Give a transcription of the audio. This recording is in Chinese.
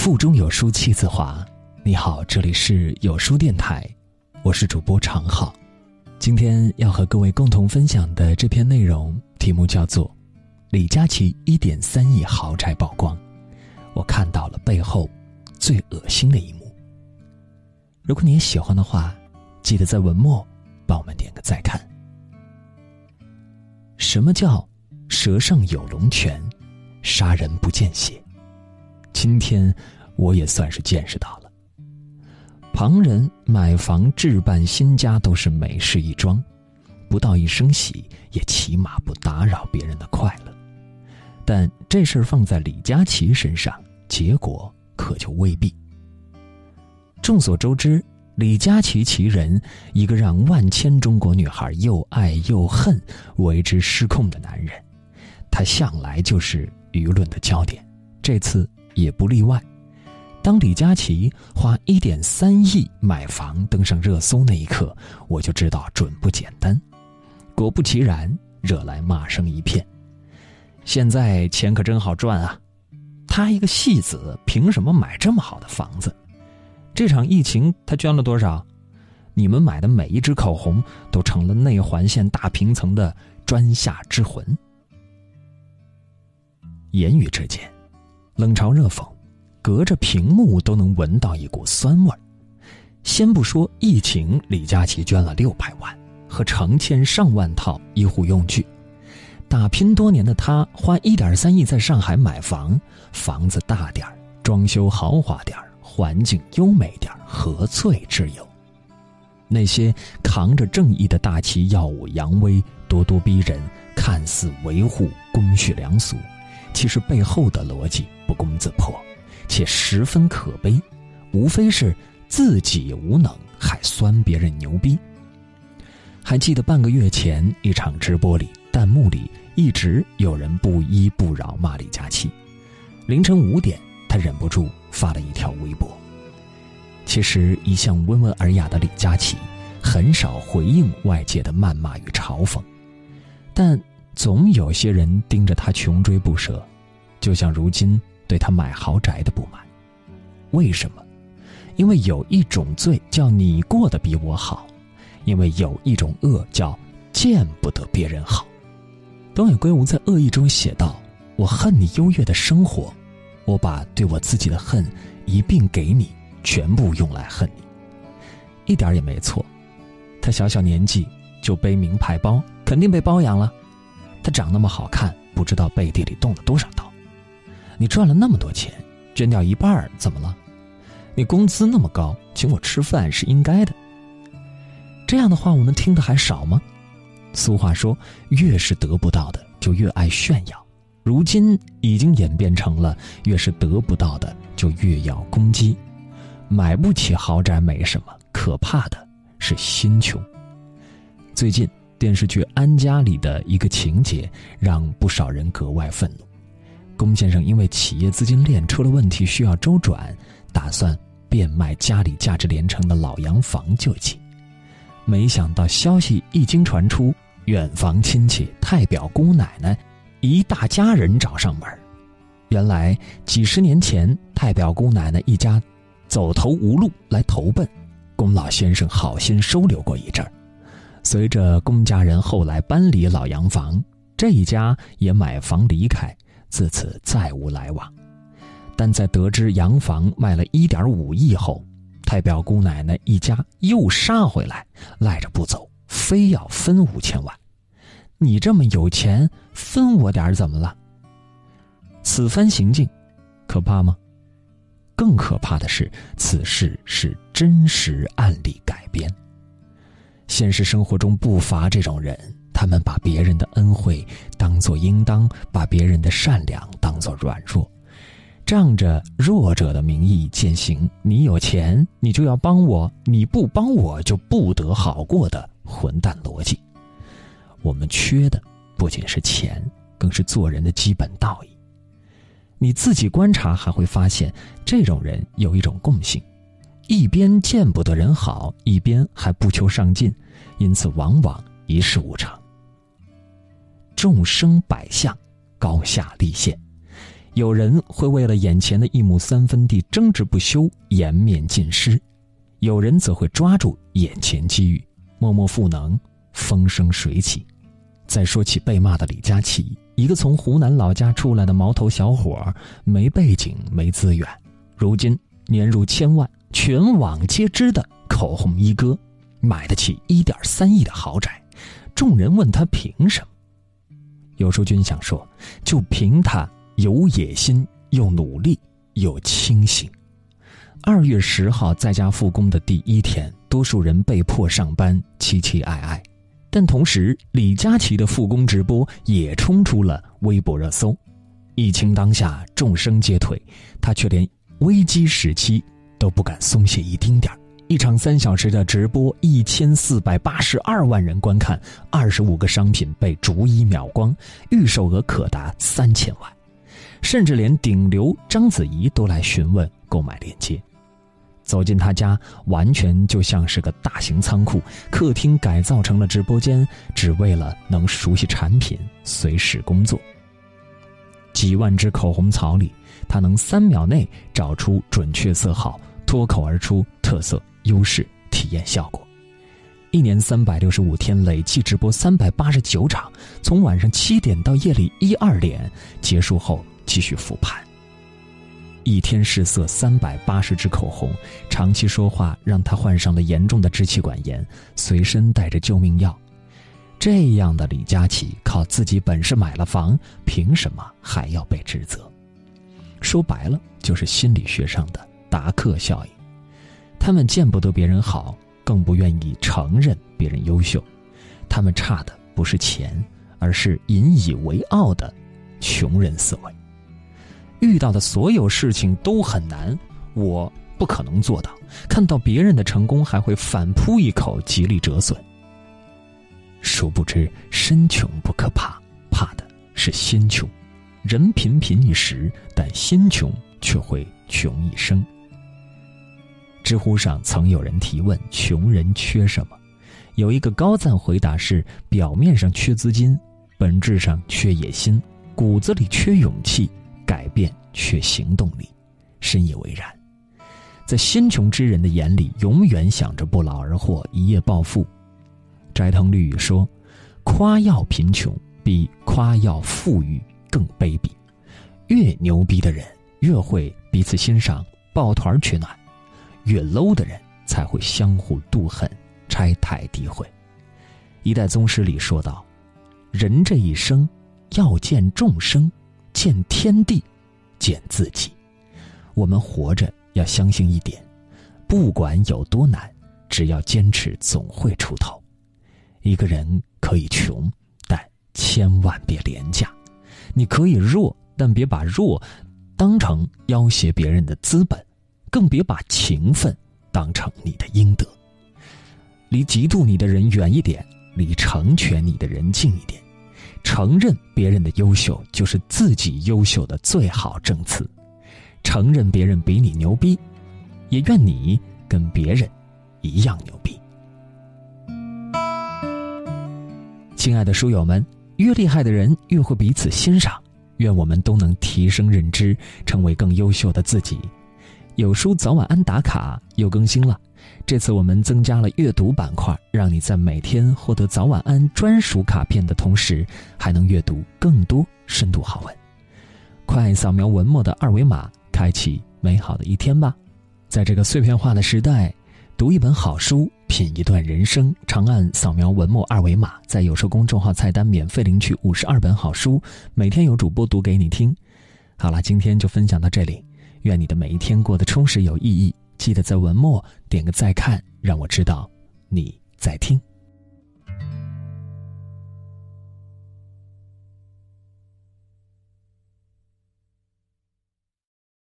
腹中有书气自华。你好，这里是有书电台，我是主播常浩。今天要和各位共同分享的这篇内容，题目叫做《李佳琦一点三亿豪宅曝光》，我看到了背后最恶心的一幕。如果你也喜欢的话，记得在文末帮我们点个再看。什么叫舌上有龙泉，杀人不见血？今天我也算是见识到了。旁人买房置办新家都是美事一桩，不到一声喜，也起码不打扰别人的快乐。但这事儿放在李佳琦身上，结果可就未必。众所周知，李佳琦其人，一个让万千中国女孩又爱又恨、为之失控的男人，他向来就是舆论的焦点，这次也不例外。当李佳琦花一点三亿买房登上热搜那一刻，我就知道准不简单。果不其然，惹来骂声一片。现在钱可真好赚啊！他一个戏子，凭什么买这么好的房子？这场疫情他捐了多少？你们买的每一支口红都成了内环线大平层的专下之魂。言语之间，冷嘲热讽。隔着屏幕都能闻到一股酸味儿。先不说疫情，李佳琦捐了六百万和成千上万套医护用具，打拼多年的他花一点三亿在上海买房，房子大点儿，装修豪华点儿，环境优美点儿，何罪之有？那些扛着正义的大旗耀武扬威、咄咄逼人，看似维护公序良俗，其实背后的逻辑不攻自破。且十分可悲，无非是自己无能，还酸别人牛逼。还记得半个月前一场直播里，弹幕里一直有人不依不饶骂李佳琦。凌晨五点，他忍不住发了一条微博。其实一向温文尔雅的李佳琦，很少回应外界的谩骂与嘲讽，但总有些人盯着他穷追不舍，就像如今。对他买豪宅的不满，为什么？因为有一种罪叫你过得比我好，因为有一种恶叫见不得别人好。东野圭吾在恶意中写道：“我恨你优越的生活，我把对我自己的恨一并给你，全部用来恨你。”一点也没错。他小小年纪就背名牌包，肯定被包养了。他长那么好看，不知道背地里动了多少刀。你赚了那么多钱，捐掉一半怎么了？你工资那么高，请我吃饭是应该的。这样的话，我们听的还少吗？俗话说，越是得不到的，就越爱炫耀。如今已经演变成了，越是得不到的，就越要攻击。买不起豪宅没什么，可怕的是心穷。最近电视剧《安家》里的一个情节，让不少人格外愤怒。龚先生因为企业资金链出了问题，需要周转，打算变卖家里价值连城的老洋房救济。没想到消息一经传出，远房亲戚、太表姑奶奶一大家人找上门。原来几十年前，太表姑奶奶一家走投无路来投奔，龚老先生好心收留过一阵儿。随着龚家人后来搬离老洋房，这一家也买房离开。自此再无来往，但在得知洋房卖了一点五亿后，太表姑奶奶一家又杀回来，赖着不走，非要分五千万。你这么有钱，分我点怎么了？此番行径，可怕吗？更可怕的是，此事是真实案例改编。现实生活中不乏这种人。他们把别人的恩惠当作应当，把别人的善良当作软弱，仗着弱者的名义践行“你有钱你就要帮我，你不帮我就不得好过”的混蛋逻辑。我们缺的不仅是钱，更是做人的基本道义。你自己观察还会发现，这种人有一种共性：一边见不得人好，一边还不求上进，因此往往一事无成。众生百相，高下立现。有人会为了眼前的一亩三分地争执不休，颜面尽失；有人则会抓住眼前机遇，默默赋能，风生水起。再说起被骂的李佳琦，一个从湖南老家出来的毛头小伙，没背景，没资源，如今年入千万，全网皆知的口红一哥，买得起一点三亿的豪宅。众人问他凭什么？有书君想说，就凭他。有野心，又努力，又清醒。二月十号在家复工的第一天，多数人被迫上班，凄凄哀哀。但同时，李佳琦的复工直播也冲出了微博热搜。疫情当下，众生皆退，他却连危机时期都不敢松懈一丁点儿。一场三小时的直播，一千四百八十二万人观看，二十五个商品被逐一秒光，预售额可达三千万。甚至连顶流章子怡都来询问购买链接。走进他家，完全就像是个大型仓库，客厅改造成了直播间，只为了能熟悉产品，随时工作。几万支口红槽里，他能三秒内找出准确色号，脱口而出特色、优势、体验效果。一年三百六十五天，累计直播三百八十九场，从晚上七点到夜里一二点，结束后。继续复盘。一天试色三百八十支口红，长期说话让他患上了严重的支气管炎，随身带着救命药。这样的李佳琦靠自己本事买了房，凭什么还要被指责？说白了，就是心理学上的达克效应。他们见不得别人好，更不愿意承认别人优秀。他们差的不是钱，而是引以为傲的穷人思维。遇到的所有事情都很难，我不可能做到。看到别人的成功，还会反扑一口，极力折损。殊不知，身穷不可怕，怕的是心穷。人贫贫一时，但心穷却会穷一生。知乎上曾有人提问：“穷人缺什么？”有一个高赞回答是：表面上缺资金，本质上缺野心，骨子里缺勇气。改变缺行动力，深以为然。在心穷之人的眼里，永远想着不劳而获、一夜暴富。斋藤绿雨说：“夸耀贫穷比夸耀富裕更卑鄙。越牛逼的人越会彼此欣赏、抱团取暖，越 low 的人才会相互妒恨、拆台诋毁。”一代宗师里说道：“人这一生要见众生。”见天地，见自己。我们活着要相信一点：不管有多难，只要坚持，总会出头。一个人可以穷，但千万别廉价。你可以弱，但别把弱当成要挟别人的资本，更别把勤奋当成你的应得。离嫉妒你的人远一点，离成全你的人近一点。承认别人的优秀，就是自己优秀的最好证词。承认别人比你牛逼，也愿你跟别人一样牛逼。亲爱的书友们，越厉害的人越会彼此欣赏。愿我们都能提升认知，成为更优秀的自己。有书早晚安打卡又更新了。这次我们增加了阅读板块，让你在每天获得早晚安专属卡片的同时，还能阅读更多深度好文。快扫描文末的二维码，开启美好的一天吧！在这个碎片化的时代，读一本好书，品一段人生，长按扫描文末二维码，在有书公众号菜单免费领取五十二本好书，每天有主播读给你听。好了，今天就分享到这里，愿你的每一天过得充实有意义。记得在文末点个再看，让我知道你在听。